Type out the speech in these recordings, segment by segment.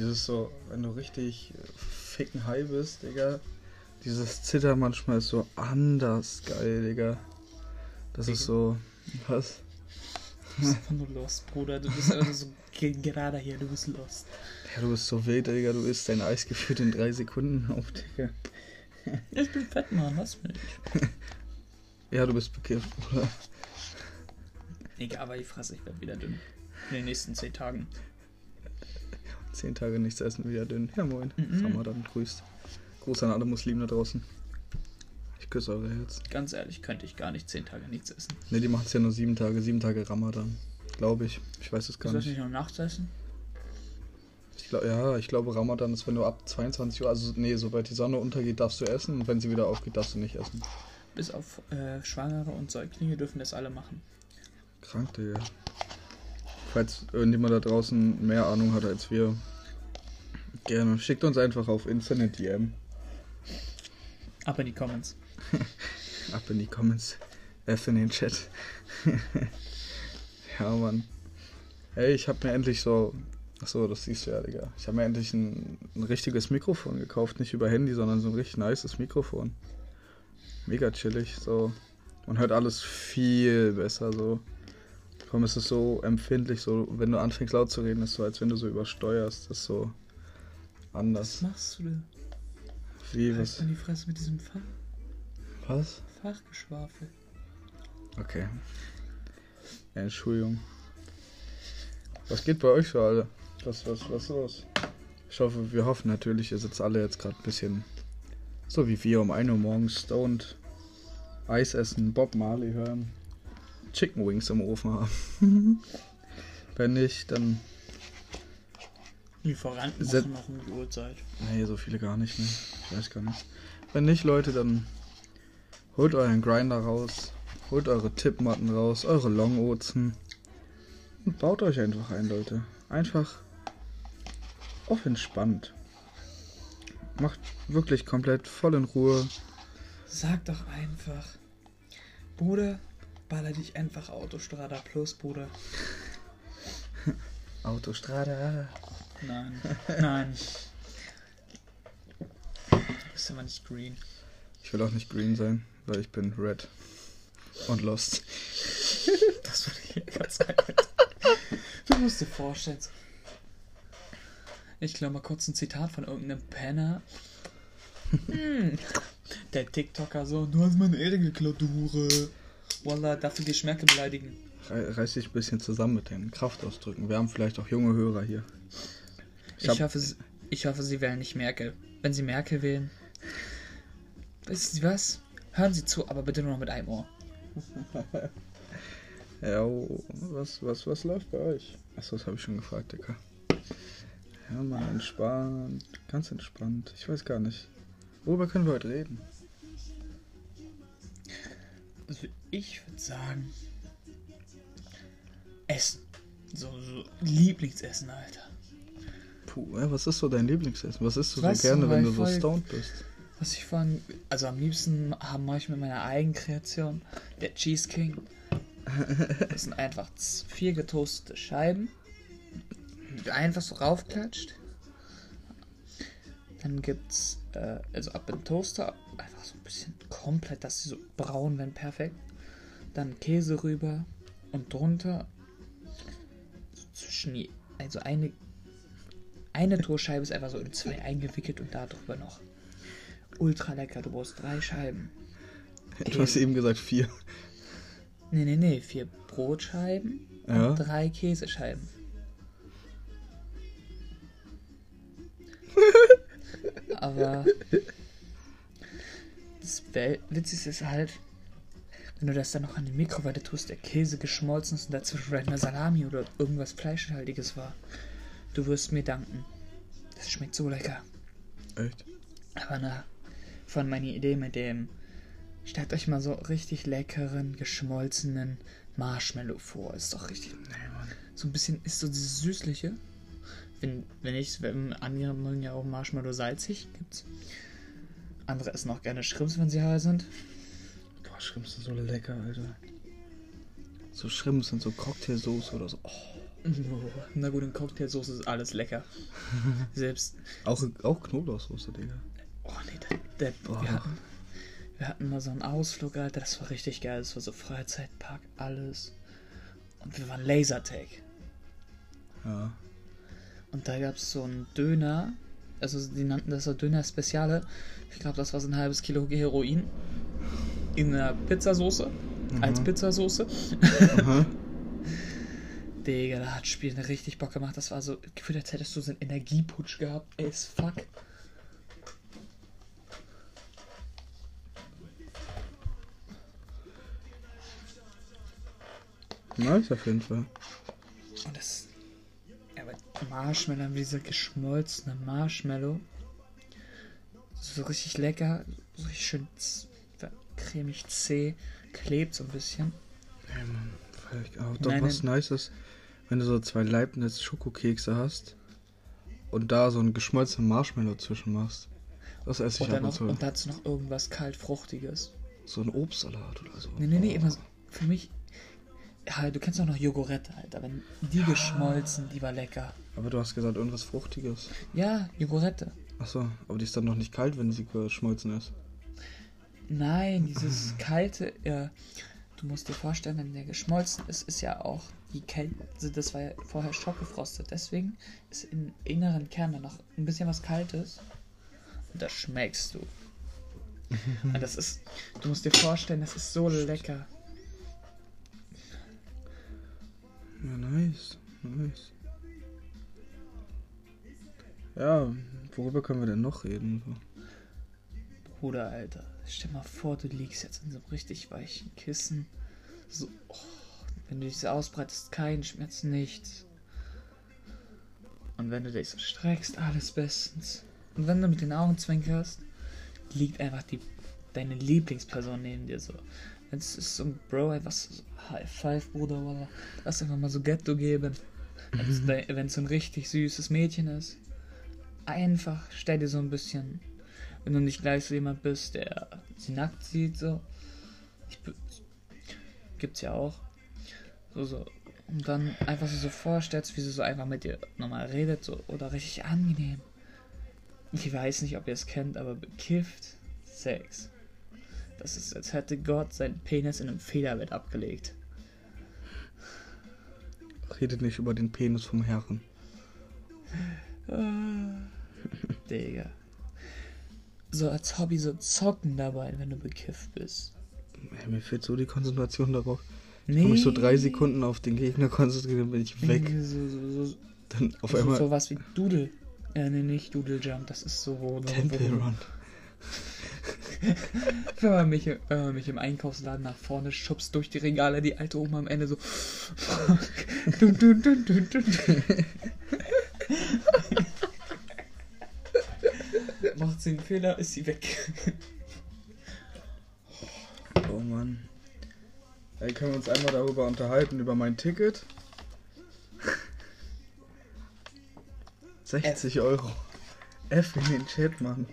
Dieses so, wenn du richtig ficken high bist, Digga. Dieses Zittern manchmal ist so anders geil, Digga. Das ist so. Was? Du bist einfach nur lost, Bruder. Du bist einfach so ge- gerade hier, du bist lost. Ja, du bist so wild, Digga. Du isst dein Eis gefühlt in drei Sekunden auf, Digga. Ich bin fett, Mann, lass mich. Ja, du bist bekifft, Bruder. Egal, aber ich fresse, ich werde wieder dünn. In den nächsten 10 Tagen. Zehn Tage nichts essen, wieder dünn. Ja, moin. Mhm. Ramadan grüßt. Gruß an alle Muslimen da draußen. Ich küsse eure Herzen. Ganz ehrlich, könnte ich gar nicht 10 Tage nichts essen. Ne, die machen es ja nur sieben Tage. Sieben Tage Ramadan. Glaube ich. Ich weiß es gar nicht. nicht nur nachts essen? Ich glaub, ja, ich glaube, Ramadan ist, wenn du ab 22 Uhr, also nee, sobald die Sonne untergeht, darfst du essen und wenn sie wieder aufgeht, darfst du nicht essen. Bis auf äh, Schwangere und Säuglinge dürfen das alle machen. Krank, Digga. Falls irgendjemand da draußen mehr Ahnung hat als wir, gerne. Schickt uns einfach auf Internet DM. Ab in die Comments. Ab in die Comments. F in den Chat. ja, Mann. Ey, ich hab mir endlich so. Achso, das siehst du ja, Digga. Ich habe mir endlich ein, ein richtiges Mikrofon gekauft. Nicht über Handy, sondern so ein richtig nices Mikrofon. Mega chillig. So. Man hört alles viel besser. So. Vor allem ist es so empfindlich. So, wenn du anfängst laut zu reden, ist so, als wenn du so übersteuerst. Das ist so Was anders. machst du denn? Wie, Halt was? mal die Fresse mit diesem Fach Was? Fachgeschwafel. Okay. Ja, Entschuldigung. Was geht bei euch so, alle? Was, was, was ist los? Ich hoffe, wir hoffen natürlich, ihr sitzt alle jetzt gerade ein bisschen so wie wir um 1 Uhr morgens stoned, Eis essen, Bob Marley hören, Chicken Wings im Ofen haben. Wenn nicht, dann. Lieferanten Se- machen noch um die Uhrzeit. Nee, so viele gar nicht, ne? Ich weiß gar nicht. Wenn nicht, Leute, dann holt euren Grinder raus, holt eure Tippmatten raus, eure Longozen und baut euch einfach ein, Leute. Einfach auf entspannt. Macht wirklich komplett voll in Ruhe. Sag doch einfach. Bruder, baller dich einfach Autostrada Plus, Bruder. Autostrada. Nein. Nein. Du bist immer nicht green. Ich will auch nicht green sein, weil ich bin red. Und lost. Das würde ich sein. Du musst dir vorstellen. Ich glaube mal kurz ein Zitat von irgendeinem Penner. Hm. Der TikToker so, du hast meine Ehre geklaut, du Hure. Wallah, dafür die Schmerke beleidigen. Re- Reiß dich ein bisschen zusammen mit den Kraftausdrücken. Wir haben vielleicht auch junge Hörer hier. Ich Ich, hoffe, sie- ich hoffe, sie wählen nicht Merkel. Wenn sie Merkel wählen, wissen Sie was? Hören Sie zu, aber bitte nur noch mit einem Ohr. Ja, was, was, was läuft bei euch? Achso, das habe ich schon gefragt, Dicker. Ja, mal entspannt. Ganz entspannt. Ich weiß gar nicht. Worüber können wir heute reden? Also ich würde sagen, Essen. So, so Lieblingsessen, Alter. Puh, was ist so dein Lieblingsessen? Was isst du Weißt so du, gerne, wenn weil du so stoned bist? Was ich vorhin, also am liebsten haben mache ich mit meiner Eigenkreation, der Cheese King. Das sind einfach vier getoastete Scheiben. die du Einfach so raufklatscht. Dann gibt's, äh, also ab im Toaster, einfach so ein bisschen komplett, dass sie so braun werden, perfekt. Dann Käse rüber und drunter so zwischen die, also eine, eine Toastscheibe ist einfach so in zwei eingewickelt und da drüber noch ultra lecker. Du brauchst drei Scheiben. Du hast eben gesagt vier. Nee, nee, nee. Vier Brotscheiben Ja. und drei Käsescheiben. Aber das Witzigste ist halt, wenn du das dann noch an die Mikrowelle tust, der Käse geschmolzen ist und dazwischen vielleicht eine Salami oder irgendwas Fleischhaltiges war. Du wirst mir danken. Das schmeckt so lecker. Echt? Aber na, von meiner Idee mit dem, stellt euch mal so richtig leckeren, geschmolzenen Marshmallow vor. Ist doch richtig. So ein bisschen ist so dieses Süßliche. Wenn, wenn ich, wenn andere mögen ja auch Marshmallow salzig, gibt's. Andere essen auch gerne Shrimps, wenn sie heiß sind. Boah, Shrimps sind so lecker, Alter. So Shrimps und so Cocktailsoße oder so. Oh, Na gut, in Cocktailsoße ist alles lecker. Selbst. Auch, auch Knoblauchsoße, Digga. Oh nee, der, der, Boah. wir, hatten, wir hatten mal so einen Ausflug, Alter. Das war richtig geil. Das war so Freizeitpark, alles. Und wir waren Lasertag. Ja. Und da gab es so einen Döner. Also, die nannten das so Döner Speziale. Ich glaube, das war so ein halbes Kilo Heroin. In einer Pizzasoße. Als Mhm. Pizzasoße. Aha. Digga, da hat Spiel richtig Bock gemacht. Das war so, gefühlt als hättest du so einen Energieputsch gehabt. Ey, ist fuck. Nice auf jeden Fall. Und das. Ja, aber Marshmallow, dieser geschmolzene Marshmallow. So richtig lecker. So richtig schön cremig zäh. Klebt so ein bisschen. Ey, Mann. Auch. Doch, Nein, was nice ist, wenn du so zwei Leibniz Schokokekse hast und da so einen geschmolzenen Marshmallow zwischen machst. Das esse ich Oder ab und noch, zu. und dazu noch irgendwas kaltfruchtiges. So ein Obstsalat oder so. Nee, nee, nee, immer so. Für mich. Ja, du kennst auch noch Jogurette, Alter. Wenn die geschmolzen, die war lecker. Aber du hast gesagt, irgendwas Fruchtiges. Ja, Jogurette. Achso, aber die ist dann noch nicht kalt, wenn sie geschmolzen ist. Nein, dieses kalte, äh, du musst dir vorstellen, wenn der geschmolzen ist, ist ja auch die Kälte, also das war ja vorher schockgefrostet. Deswegen ist im inneren Kern dann noch ein bisschen was Kaltes. Und das schmeckst du. Und das ist, du musst dir vorstellen, das ist so lecker. Ja, nice. Nice. Ja, worüber können wir denn noch reden? Bruder, Alter, stell mal vor, du liegst jetzt in so einem richtig weichen Kissen. So, oh, wenn du dich so ausbreitest, kein Schmerz, nichts. Und wenn du dich so streckst, alles bestens. Und wenn du mit den Augen zwinkerst, liegt einfach die, deine Lieblingsperson neben dir so. Es ist so ein Bro, was so High Five, Bruder, oder lass einfach mal so Ghetto geben. Wenn es so ein richtig süßes Mädchen ist. Einfach stell dir so ein bisschen wenn du nicht gleich so jemand bist, der sie nackt sieht, so. Ich, gibt's ja auch. So, so. Und dann einfach so, so vorstellst, wie sie so einfach mit dir normal redet, so. Oder richtig angenehm. Ich weiß nicht, ob ihr es kennt, aber bekifft Sex. Das ist, als hätte Gott seinen Penis in einem Federbett abgelegt. Redet nicht über den Penis vom Herren. Ah, Digga. So als Hobby so zocken dabei, wenn du bekifft bist. Ey, mir fehlt so die Konzentration darauf. Nee. Ich so drei Sekunden auf den Gegner konzentriert, dann bin ich weg. So, so, so, Dann auf einmal so was wie Doodle. Äh, nee, nicht Doodle Jump, das ist so. wo- Temple Run. Wenn man mich, wenn man mich im Einkaufsladen nach vorne schubst durch die Regale, die alte Oma am Ende so. dun, dun, dun, dun, dun. Macht sie einen Fehler, ist sie weg. Oh Mann. Ey, können wir uns einmal darüber unterhalten, über mein Ticket? 60 Euro. F in den Chat, Mann.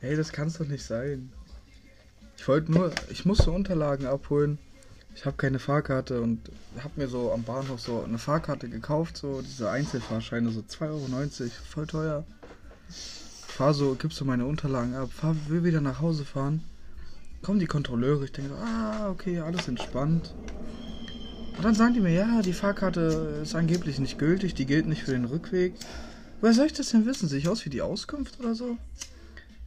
Ey, das kann's doch nicht sein. Ich wollte nur, ich musste Unterlagen abholen. Ich habe keine Fahrkarte und habe mir so am Bahnhof so eine Fahrkarte gekauft, so diese Einzelfahrscheine, so 2,90 Euro, voll teuer. Fahr so, gibst du meine Unterlagen ab, fahr, will wieder nach Hause fahren. Kommen die Kontrolleure, ich denke, so, ah, okay, alles entspannt. Und dann sagen die mir, ja, die Fahrkarte ist angeblich nicht gültig, die gilt nicht für den Rückweg. Woher soll ich das denn wissen? Sehe ich aus wie die Auskunft oder so?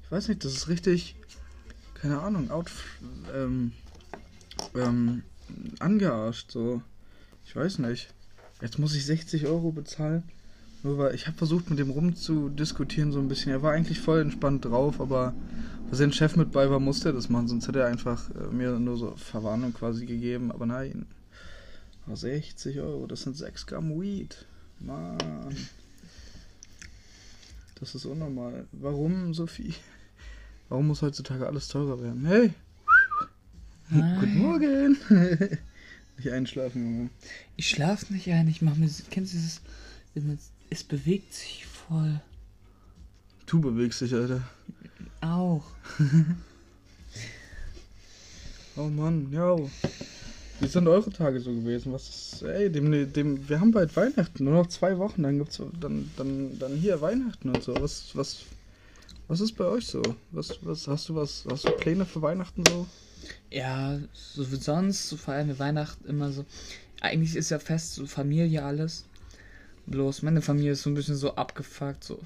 Ich weiß nicht, das ist richtig, keine Ahnung, out, ähm, ähm, angearscht, so. Ich weiß nicht. Jetzt muss ich 60 Euro bezahlen. Nur weil ich habe versucht, mit dem rumzudiskutieren so ein bisschen. Er war eigentlich voll entspannt drauf, aber weil sein Chef mit bei war, musste er das machen. Sonst hätte er einfach äh, mir nur so Verwarnung quasi gegeben. Aber nein. Aber 60 Euro, das sind 6 Gramm Weed. Mann. Das ist unnormal. Warum so viel? Warum muss heutzutage alles teurer werden? Hey! Guten Morgen! Nicht einschlafen, Junge. Ich schlaf nicht ein, ich mach mir. Kennst du dieses. wenn es bewegt sich voll. Du bewegst dich, Alter. Auch. Oh Mann, yo. Wie sind eure Tage so gewesen? Was ist, ey, dem, dem, wir haben bald Weihnachten, nur noch zwei Wochen, dann gibt's dann, dann, dann hier Weihnachten und so. Was, was, was ist bei euch so? Was, was, hast du was, hast du Pläne für Weihnachten so? Ja, so wie sonst, so feiern wir Weihnachten immer so. Eigentlich ist ja fest, so Familie alles. Bloß meine Familie ist so ein bisschen so abgefuckt, so.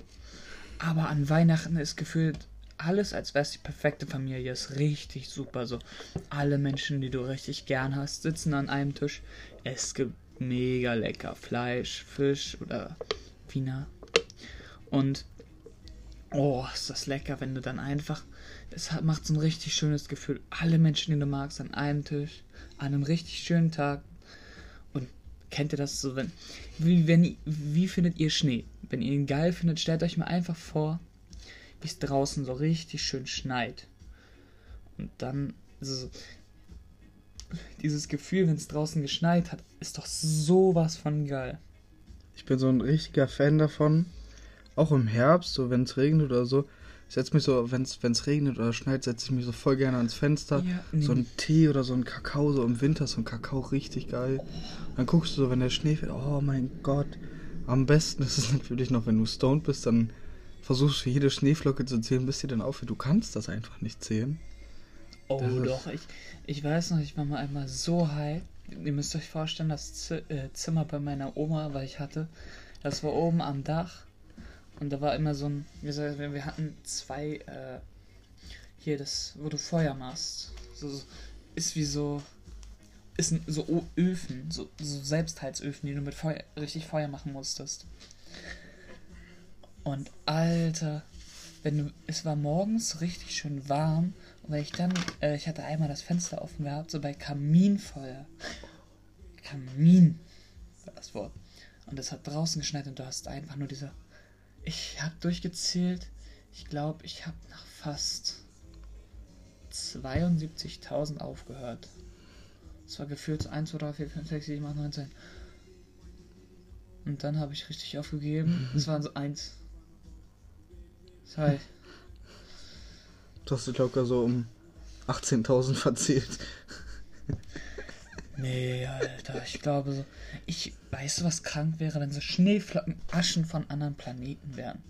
Aber an Weihnachten ist gefühlt alles, als wäre es die perfekte Familie. Ist richtig super. So, alle Menschen, die du richtig gern hast, sitzen an einem Tisch. Es gibt mega lecker Fleisch, Fisch oder Wiener. Und oh, ist das lecker, wenn du dann einfach. Es macht so ein richtig schönes Gefühl. Alle Menschen, die du magst, an einem Tisch, an einem richtig schönen Tag. Kennt ihr das so, wenn. Wie, wenn, wie findet ihr Schnee? Wenn ihr ihn geil findet, stellt euch mal einfach vor, wie es draußen so richtig schön schneit. Und dann, also, dieses Gefühl, wenn es draußen geschneit hat, ist doch sowas von geil. Ich bin so ein richtiger Fan davon. Auch im Herbst, so wenn es regnet oder so. Ich setze mich so, wenn es regnet oder schneit, setze ich mich so voll gerne ans Fenster. Ja, nee. So ein Tee oder so ein Kakao, so im Winter so ein Kakao richtig geil. Dann guckst du so, wenn der Schnee fällt, oh mein Gott. Am besten ist es natürlich noch, wenn du stoned bist, dann versuchst du jede Schneeflocke zu zählen, bis dir dann aufhört. Du kannst das einfach nicht zählen. Oh Das doch, ich, ich weiß noch, ich war mal einmal so high. Ihr müsst euch vorstellen, das äh, Zimmer bei meiner Oma, weil ich hatte, das war oben am Dach. Und da war immer so ein, wir, hatten zwei, äh, hier das, wo du Feuer machst. So, so, ist wie so, ist ein, so Öfen, so, so Selbstheizöfen, die du mit Feuer, richtig Feuer machen musstest. Und Alter, wenn du, es war morgens richtig schön warm und wenn ich dann, äh, ich hatte einmal das Fenster offen gehabt, so bei Kaminfeuer. Kamin war das Wort. Und es hat draußen geschneit und du hast einfach nur diese. Ich habe durchgezählt. Ich glaube, ich habe nach fast 72.000 aufgehört. Es war gefühlt 1, 2, 3, 4, 5, 6, 7, 8, 9, 10. Und dann habe ich richtig aufgegeben. Es waren so 1. Zwei. Du hast dich locker so um 18.000 verzählt. Nee, Alter, ich glaube so. Ich weißt du, was krank wäre, wenn so Schneeflocken Aschen von anderen Planeten wären.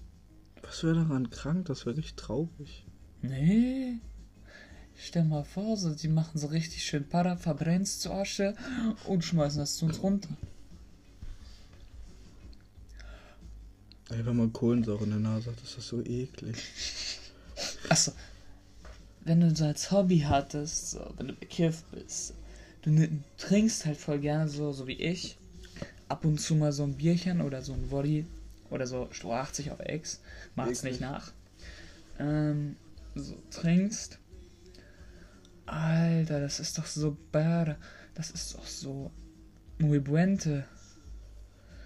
Was wäre daran krank? Das wäre richtig traurig. Nee. Stell mal vor, so, die machen so richtig schön Para, verbrennst zu Asche und schmeißen das zu uns runter. Ey, wenn man Kohlensäure in der Nase hat, ist das so eklig. Achso. Wenn du so als Hobby hattest, so, wenn du bekifft bist, du trinkst halt voll gerne so, so wie ich, ab und zu mal so ein Bierchen oder so ein Woddy oder so Stroh 80 auf Ex, macht's nicht nach. Ähm, so trinkst. Alter, das ist doch so bad. Das ist doch so muy buente.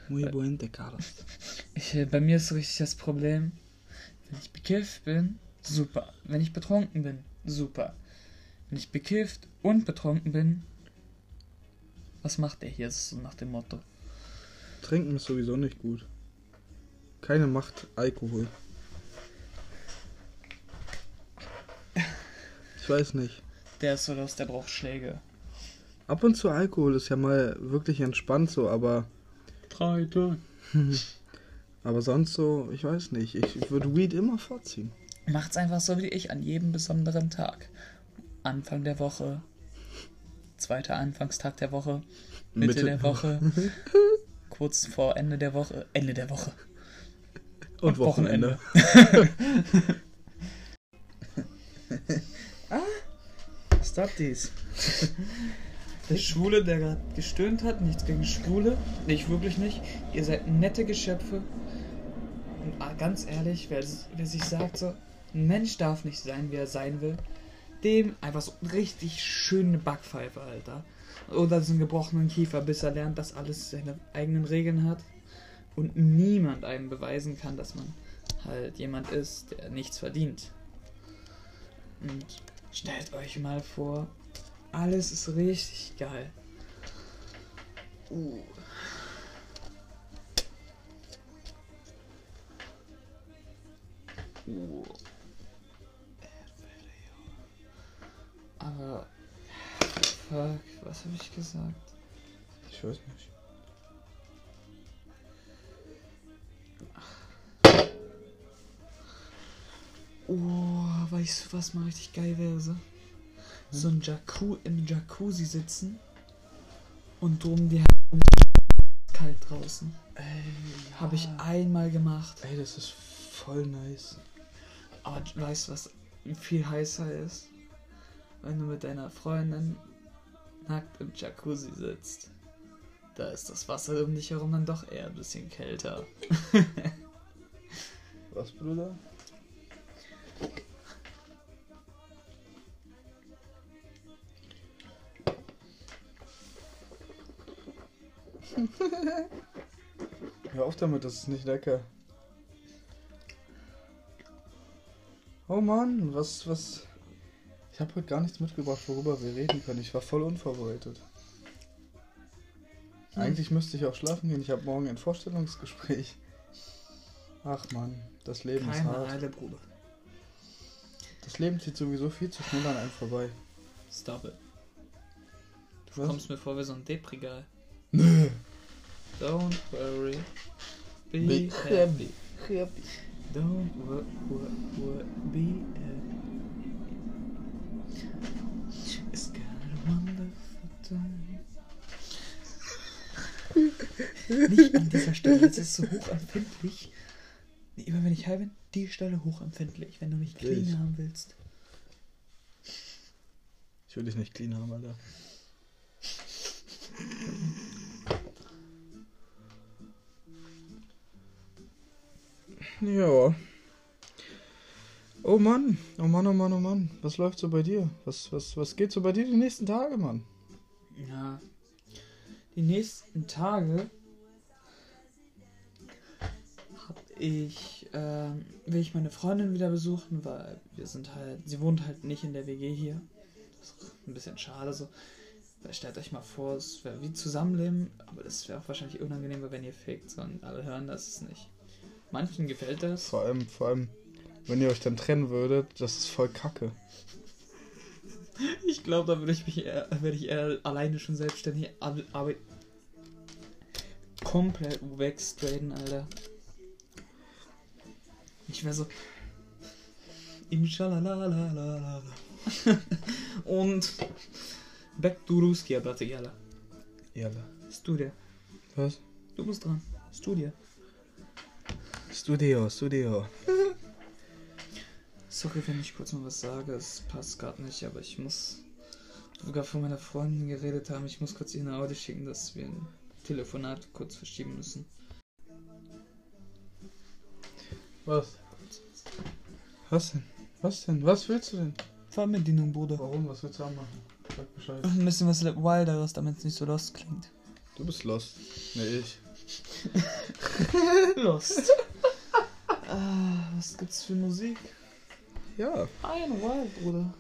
Muy buente, Carlos. Ich, äh, bei mir ist so richtig das Problem, wenn ich bekifft bin, super. Wenn ich betrunken bin, super. Wenn ich bekifft und betrunken bin, was macht der hier? Das ist so nach dem Motto. Trinken ist sowieso nicht gut. Keine Macht Alkohol. Ich weiß nicht. Der ist so los, der braucht Schläge. Ab und zu Alkohol ist ja mal wirklich entspannt so, aber Drei Tage. aber sonst so, ich weiß nicht. Ich, ich würde Weed immer vorziehen. Macht's einfach so wie ich an jedem besonderen Tag. Anfang der Woche, zweiter Anfangstag der Woche, Mitte, Mitte. der Woche, kurz vor Ende der Woche, Ende der Woche. Und Wochenende. Stop dies. Der Schwule, der gerade gestöhnt hat, nichts gegen Schwule, nicht wirklich nicht. Ihr seid nette Geschöpfe. Und ah, ganz ehrlich, wer, wer sich sagt so, ein Mensch darf nicht sein, wie er sein will, dem einfach so richtig schöne Backpfeife, Alter. Oder so einen gebrochenen Kiefer, bis er lernt, dass alles seine eigenen Regeln hat. Und niemand einem beweisen kann, dass man halt jemand ist, der nichts verdient. Und stellt euch mal vor, alles ist richtig geil. Uh. Uh. Aber fuck, was habe ich gesagt? Ich weiß nicht. Oh, weißt du, was mal richtig geil wäre? So, so ein Jacuzzi im Jacuzzi sitzen und drum die Hand kalt draußen. Ey, Habe ich einmal gemacht. Ey, das ist voll nice. Aber weißt du, was viel heißer ist? Wenn du mit deiner Freundin nackt im Jacuzzi sitzt. Da ist das Wasser um dich herum dann doch eher ein bisschen kälter. Was, Bruder? Hör auf damit, das ist nicht lecker. Oh Mann, was, was. Ich habe heute gar nichts mitgebracht, worüber wir reden können. Ich war voll unvorbereitet. Hm. Eigentlich müsste ich auch schlafen gehen. Ich habe morgen ein Vorstellungsgespräch. Ach Mann, das Leben ist Keine hart. Eile, Bruder. Das Leben zieht sowieso viel zu schnell an einem vorbei. Stop it. Du Was? kommst mir vor wie so ein Deprigal. Nö. Don't worry. Be, Be happy. happy. Don't wor wor wor be happy. Nicht an dieser Stelle, das ist so hochempfindlich. Nee, Immer wenn ich high bin, die Stelle hochempfindlich, wenn du mich clean Ich. haben willst. Ich will dich nicht clean haben, Alter. Ja. Oh Mann, oh Mann, oh Mann, oh Mann. Was läuft so bei dir? Was, was, was geht so bei dir die nächsten Tage, Mann? Ja. Die nächsten Tage hab ich, ähm, will ich meine Freundin wieder besuchen, weil wir sind halt, sie wohnt halt nicht in der WG hier. Das ist ein bisschen schade so. Stellt euch mal vor, es wäre wie Zusammenleben, aber das wäre auch wahrscheinlich unangenehmer, wenn ihr fickt, sondern alle hören das nicht. Manchen gefällt das. Vor allem, vor allem, wenn ihr euch dann trennen würdet, das ist voll kacke. Ich glaube, da würde ich mich eher, werde ich eher alleine schon selbstständig, aber komplett wegstraden, Alter. Ich wäre so. Inshallah. Und back to Ruskia, Bratiala. Jalla. Studia. Was? Du bist dran. Studia. Studio, Studio. Sorry, wenn ich kurz mal was sage, es passt gerade nicht, aber ich muss sogar von meiner Freundin geredet haben. Ich muss kurz ihr eine Audio schicken, dass wir ein Telefonat kurz verschieben müssen. Was? Was denn? Was denn? Was willst du denn? Fernbedienung, Bruder. Warum? Was willst du haben machen? Sag Bescheid. Ein bisschen was Wilderes, damit es nicht so lost klingt. Du bist lost. Nee, ich. Lost. ah, was gibt's für Musik? Ja. Ein Wild, Bruder.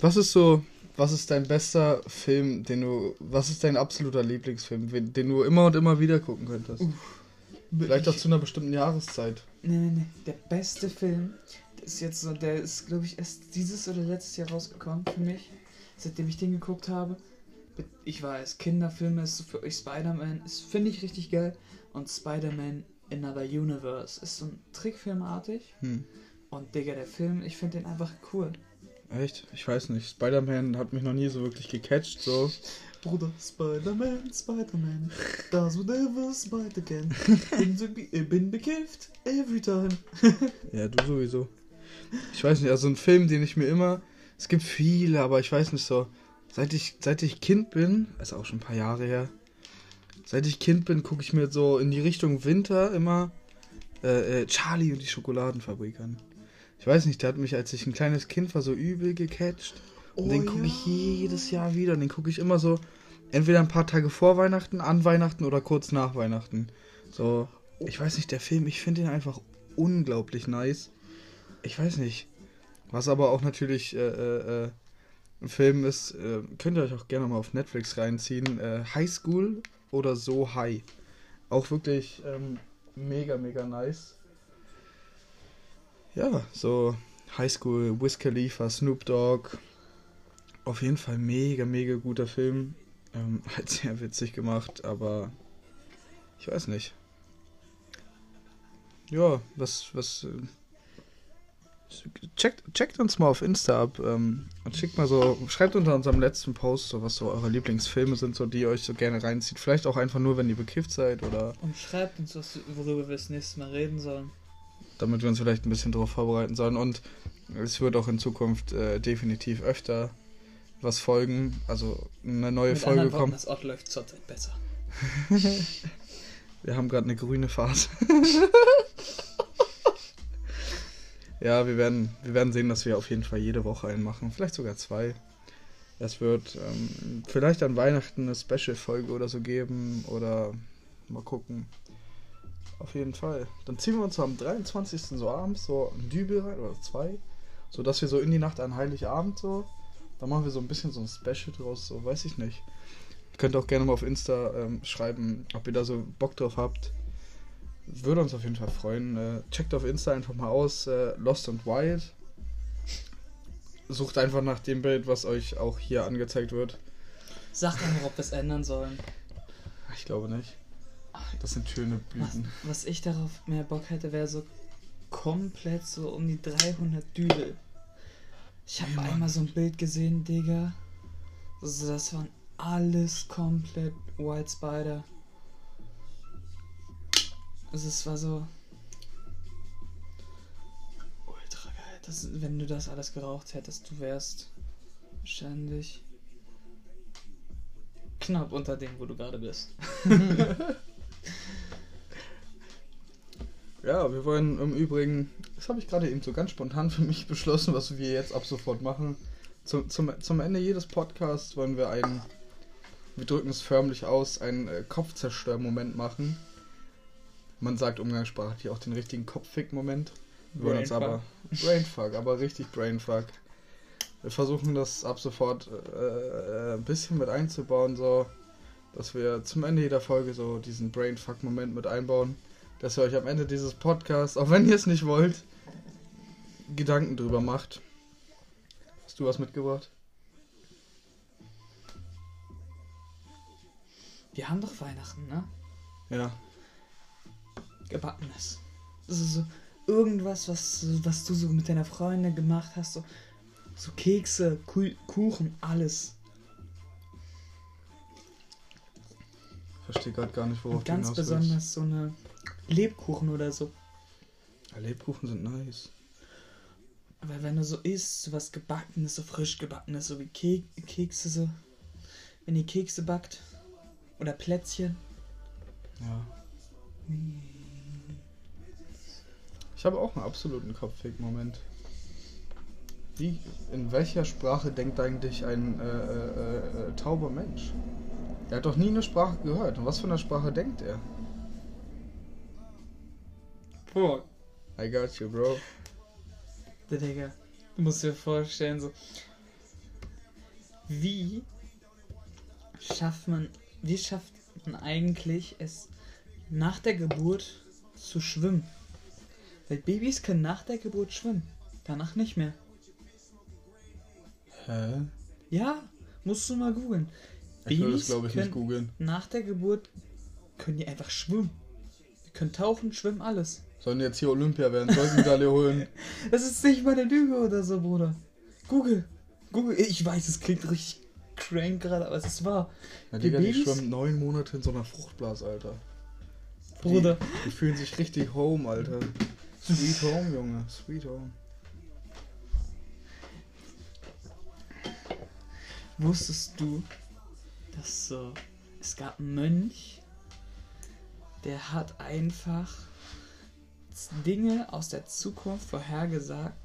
Was ist so, was ist dein bester Film, den du, was ist dein absoluter Lieblingsfilm, den du immer und immer wieder gucken könntest? Vielleicht auch zu einer bestimmten Jahreszeit. Nee, nee, nee. Der beste Film, der ist jetzt so, der ist, glaube ich, erst dieses oder letztes Jahr rausgekommen für mich. Seitdem ich den geguckt habe. Ich weiß, Kinderfilme ist für euch Spider-Man, ist finde ich richtig geil. Und Spider-Man Another Universe ist so ein Trickfilmartig. Hm. Und Digga, der Film, ich finde den einfach cool. Echt? Ich weiß nicht. Spider-Man hat mich noch nie so wirklich gecatcht, so. Bruder, Spider-Man, Spider-Man, does whatever Spider can. Bin, so, ge- bin bekifft, every time. Ja, du sowieso. Ich weiß nicht, also ein Film, den ich mir immer. Es gibt viele, aber ich weiß nicht so. Seit ich, seit ich Kind bin, ist auch schon ein paar Jahre her. Seit ich Kind bin, gucke ich mir so in die Richtung Winter immer äh, äh, Charlie und die Schokoladenfabrik an. Ich weiß nicht, der hat mich, als ich ein kleines Kind war, so übel gecatcht. Und Oh den gucke ja. ich jedes Jahr wieder. Und den gucke ich immer so, entweder ein paar Tage vor Weihnachten, an Weihnachten oder kurz nach Weihnachten. So, ich weiß nicht, der Film, ich finde ihn einfach unglaublich nice. Ich weiß nicht. Was aber auch natürlich äh, äh, äh, ein Film ist, äh, könnt ihr euch auch gerne mal auf Netflix reinziehen. Äh, High School oder So High. Auch wirklich ähm, mega, mega nice. Ja, so High School, Wiz Khalifa, Snoop Dogg, Auf jeden Fall mega, mega guter Film. Ähm, halt sehr witzig gemacht, aber ich weiß nicht. Ja, was, was. Äh, checkt, checkt uns mal auf Insta ab ähm, und schickt mal so, schreibt unter unserem letzten Post so, was so eure Lieblingsfilme sind, so die ihr euch so gerne reinzieht. Vielleicht auch einfach nur, wenn ihr bekifft seid oder. Und schreibt uns, was, worüber wir das nächste Mal reden sollen. Damit wir uns vielleicht ein bisschen darauf vorbereiten sollen. Und es wird auch in Zukunft äh, definitiv öfter was folgen. Also eine neue Mit Folge kommt. Das Ort läuft zurzeit besser. Wir haben gerade eine grüne Phase. ja, wir werden, wir werden sehen, dass wir auf jeden Fall jede Woche einen machen. Vielleicht sogar zwei. Es wird ähm, vielleicht an Weihnachten eine Special-Folge oder so geben. Oder mal gucken. Auf jeden Fall. Dann ziehen wir uns am 23. so abends so ein Dübel rein oder zwei. So dass wir so in die Nacht an Heiligabend so. Da machen wir so ein bisschen so ein Special draus, so weiß ich nicht. Ihr könnt auch gerne mal auf Insta ähm, schreiben, ob ihr da so Bock drauf habt. Würde uns auf jeden Fall freuen. Äh, checkt auf Insta einfach mal aus, äh, Lost and Wild. Sucht einfach nach dem Bild, was euch auch hier angezeigt wird. Sagt einfach, ob wir es ändern sollen. Ich glaube nicht. Das sind schöne Was, Blüten. was ich darauf mehr Bock hätte, wäre so komplett so um die 300 Dübel. Ich habe Mann. einmal so ein Bild gesehen, Digga. Also das waren alles komplett White Spider. Also es war so ultra geil. Das, wenn du das alles geraucht hättest, du wärst wahrscheinlich knapp unter dem, wo du gerade bist. Ja, wir wollen im Übrigen, das habe ich gerade eben so ganz spontan für mich beschlossen, was wir jetzt ab sofort machen. Zum, zum, zum Ende jedes Podcasts wollen wir einen, wir drücken es förmlich aus, einen äh, Kopfzerstörmoment machen. Man sagt umgangssprachlich auch den richtigen Kopffick-Moment. Wir wollen uns aber Brainfuck, aber richtig Brainfuck. Wir versuchen das ab sofort äh, äh, ein bisschen mit einzubauen, so dass wir zum Ende jeder Folge so diesen Brainfuck-Moment mit einbauen, dass ihr euch am Ende dieses Podcasts, auch wenn ihr es nicht wollt, Gedanken drüber macht. Hast du was mitgebracht? Wir haben doch Weihnachten, ne? Ja. Gebackenes. Das ist so irgendwas, was, was du so mit deiner Freundin gemacht hast. So, so Kekse, Ku Kuchen, alles. Verstehe gerade gar nicht, worauf Und ganz du willst. besonders so eine Lebkuchen oder so. Ja, Lebkuchen sind nice. Aber wenn du so isst, so was gebackenes, so frisch gebackenes, so wie Ke Kekse, so. Wenn ihr Kekse backt. Oder Plätzchen. Ja. Ich habe auch einen absoluten Kopfweg-Moment. Wie, in welcher Sprache denkt eigentlich ein äh, äh, äh, tauber Mensch? Er hat doch nie eine Sprache gehört. Und was für eine Sprache denkt er? Boah. I got you, bro. Der Digga. Du musst dir vorstellen, so. Wie schafft man, wie schafft man eigentlich es nach der Geburt zu schwimmen? Weil Babys können nach der Geburt schwimmen. Danach nicht mehr. Hä? Ja, musst du mal googeln. Ich will das, glaube ich, nicht googeln. Nach der Geburt können die einfach schwimmen. Die können tauchen, schwimmen, alles. Sollen jetzt hier Olympia werden, Goldmedaille holen. Das ist nicht mal eine Lüge oder so, Bruder. Google. Google. Ich weiß, es klingt richtig crank gerade, aber es ist wahr. Ja, Die Digga, die schwimmen neun Monate in so einer Fruchtblase, Alter. Bruder. Die, die fühlen sich richtig home, Alter. Sweet home, Junge. Sweet home. Wusstest du, dass so. Es gab einen Mönch, der hat einfach Dinge aus der Zukunft vorhergesagt,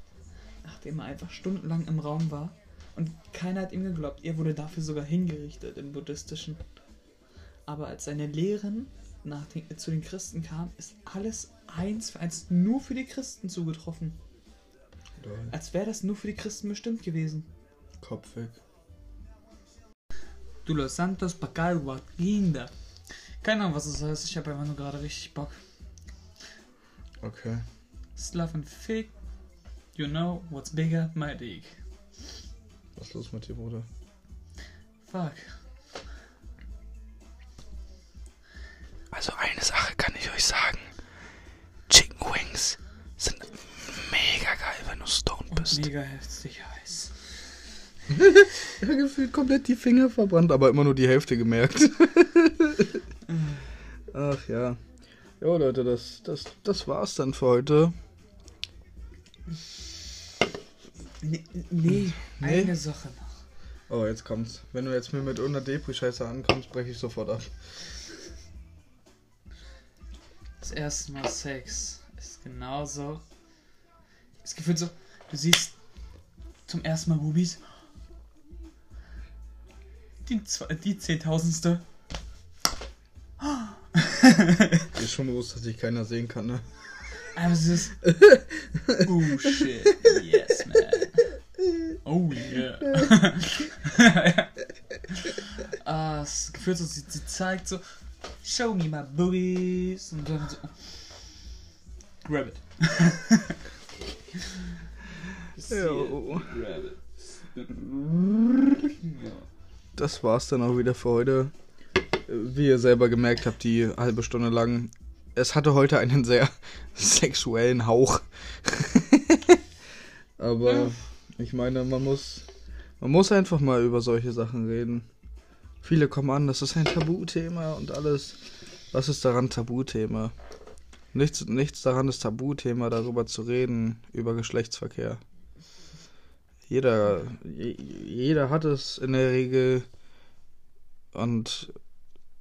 nachdem er einfach stundenlang im Raum war. Und keiner hat ihm geglaubt. Er wurde dafür sogar hingerichtet im Buddhistischen. Aber als seine Lehren nach den, zu den Christen kamen, ist alles eins für eins nur für die Christen zugetroffen. Lol. Als wäre das nur für die Christen bestimmt gewesen. Kopf weg. Du Los Santos Pacalwa, Kinder. Keine Ahnung, was es heißt. Ich habe einfach nur gerade richtig Bock. Okay. Slav and Fig. You know what's bigger, my dick. Was ist los mit dir, Bruder? Fuck. Also eine Sache kann ich euch sagen. Chicken Wings sind mega geil, wenn du stoned bist. Mega heftig heiß. Ja, gefühlt komplett die Finger verbrannt, aber immer nur die Hälfte gemerkt. Ach ja. Jo Leute, das, das, das war's dann für heute. Nee, nee, Nee? eine Sache noch. Oh, jetzt kommt's. Wenn du jetzt mir mit 100 Depri-Scheiße ankommst, breche ich sofort ab. Das erste Mal Sex ist genauso. Es gefühlt so, du siehst zum ersten Mal Bubis. Die, zwei- die zehntausendste. Ist schon bewusst, dass dich keiner sehen kann, ne? Aber es ist. Oh shit. Yes, man. Oh yeah. ah, es gefühlt so, sie, sie zeigt so. Show me my boobies. Und dann so. Grab it. Jo. Grab it. Das war's dann auch wieder für heute. Wie ihr selber gemerkt habt, die halbe Stunde lang. Es hatte heute einen sehr sexuellen Hauch. Aber ich meine, man muss, man muss einfach mal über solche Sachen reden. Viele kommen an, das ist ein Tabuthema und alles. Was ist daran Tabuthema? Nichts, nichts daran ist Tabuthema, darüber zu reden, über Geschlechtsverkehr. Jeder, je- jeder hat es in der Regel. Und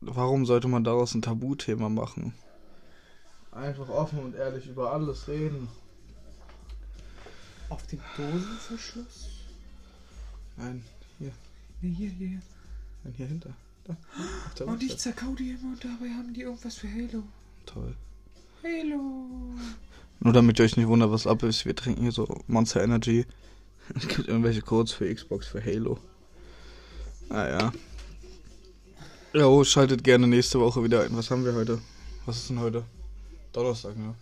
warum sollte man daraus ein Tabuthema machen? Einfach offen und ehrlich über alles reden. Auf dem Dosenverschluss? Nein, Nee, hier, hier. nein, hier hinter. Da, Und ich zerkau die immer und dabei haben die irgendwas für Halo. Toll. Halo. Nur damit ihr euch nicht wundert, was ab ist, wir trinken hier so Monster Energy. Es gibt irgendwelche Codes für Xbox, für Halo. Ah ja. Jo, schaltet gerne nächste Woche wieder ein. Was haben wir heute? Was ist denn heute? Donnerstag, ne?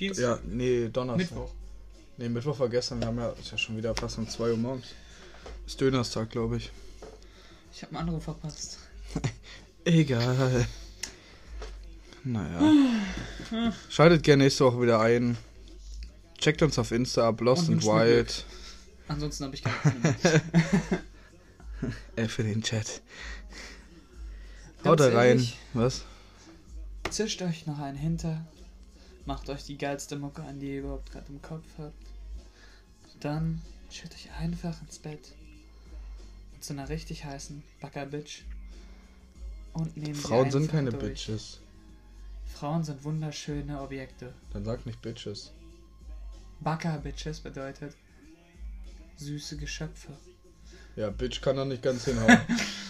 Dienstag. Ja, nee, Donnerstag. Mittwoch. Nee, Mittwoch war gestern. Wir haben ja, ist ja schon wieder fast um 2 Uhr morgens. Ist Dönerstag, glaube ich. Ich habe einen Anruf verpasst. Egal. Naja. Schaltet gerne nächste Woche wieder ein. Checkt uns auf Insta ab, Lost and. Wild. Ansonsten habe ich keine Ahnung. Äh, für den Chat. Haut da rein. Was? Zischt euch noch einen hinter. Macht euch die geilste Mucke an, die ihr überhaupt gerade im Kopf habt. Dann chillt euch einfach ins Bett. So einer richtig heißen Bagger-Bitch. Und nehmt Frauen sind keine durch. Bitches. Frauen sind wunderschöne Objekte. Dann sag nicht Bitches. Bagger-Bitches bedeutet süße Geschöpfe. Ja, Bitch kann da nicht ganz hinhauen.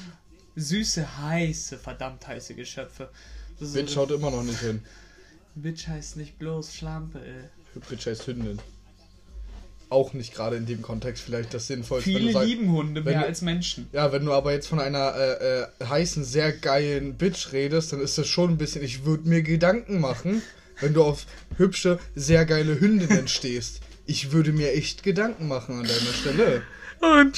Süße, heiße, verdammt heiße Geschöpfe. Das Bitch so- haut immer noch nicht hin. Bitch heißt nicht bloß Schlampe, ey. Bitch heißt Hündin. Auch nicht gerade in dem Kontext vielleicht das Sinnvollste. Viele sagst- lieben Hunde mehr du- als Menschen. Ja, wenn du aber jetzt von einer äh, äh, heißen, sehr geilen Bitch redest, dann ist das schon ein bisschen. Ich würde mir Gedanken machen, wenn du auf hübsche, sehr geile Hündinnen stehst. Ich würde mir echt Gedanken machen an deiner Stelle. Und